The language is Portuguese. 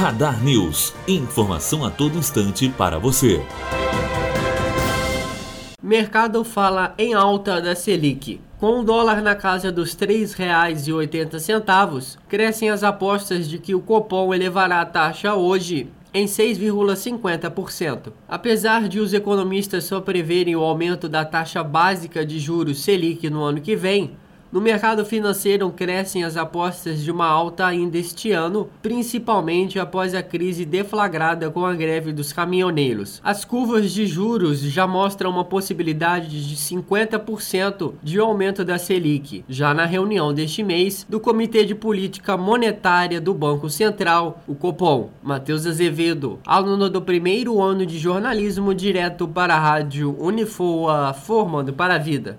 Radar News. Informação a todo instante para você. Mercado fala em alta da Selic. Com o dólar na casa dos R$ 3,80, crescem as apostas de que o Copom elevará a taxa hoje em 6,50%. Apesar de os economistas só preverem o aumento da taxa básica de juros Selic no ano que vem, no mercado financeiro crescem as apostas de uma alta ainda este ano, principalmente após a crise deflagrada com a greve dos caminhoneiros. As curvas de juros já mostram uma possibilidade de 50% de aumento da Selic, já na reunião deste mês do Comitê de Política Monetária do Banco Central, o Copom. Matheus Azevedo, aluno do primeiro ano de jornalismo direto para a rádio Unifoa, formando para a vida.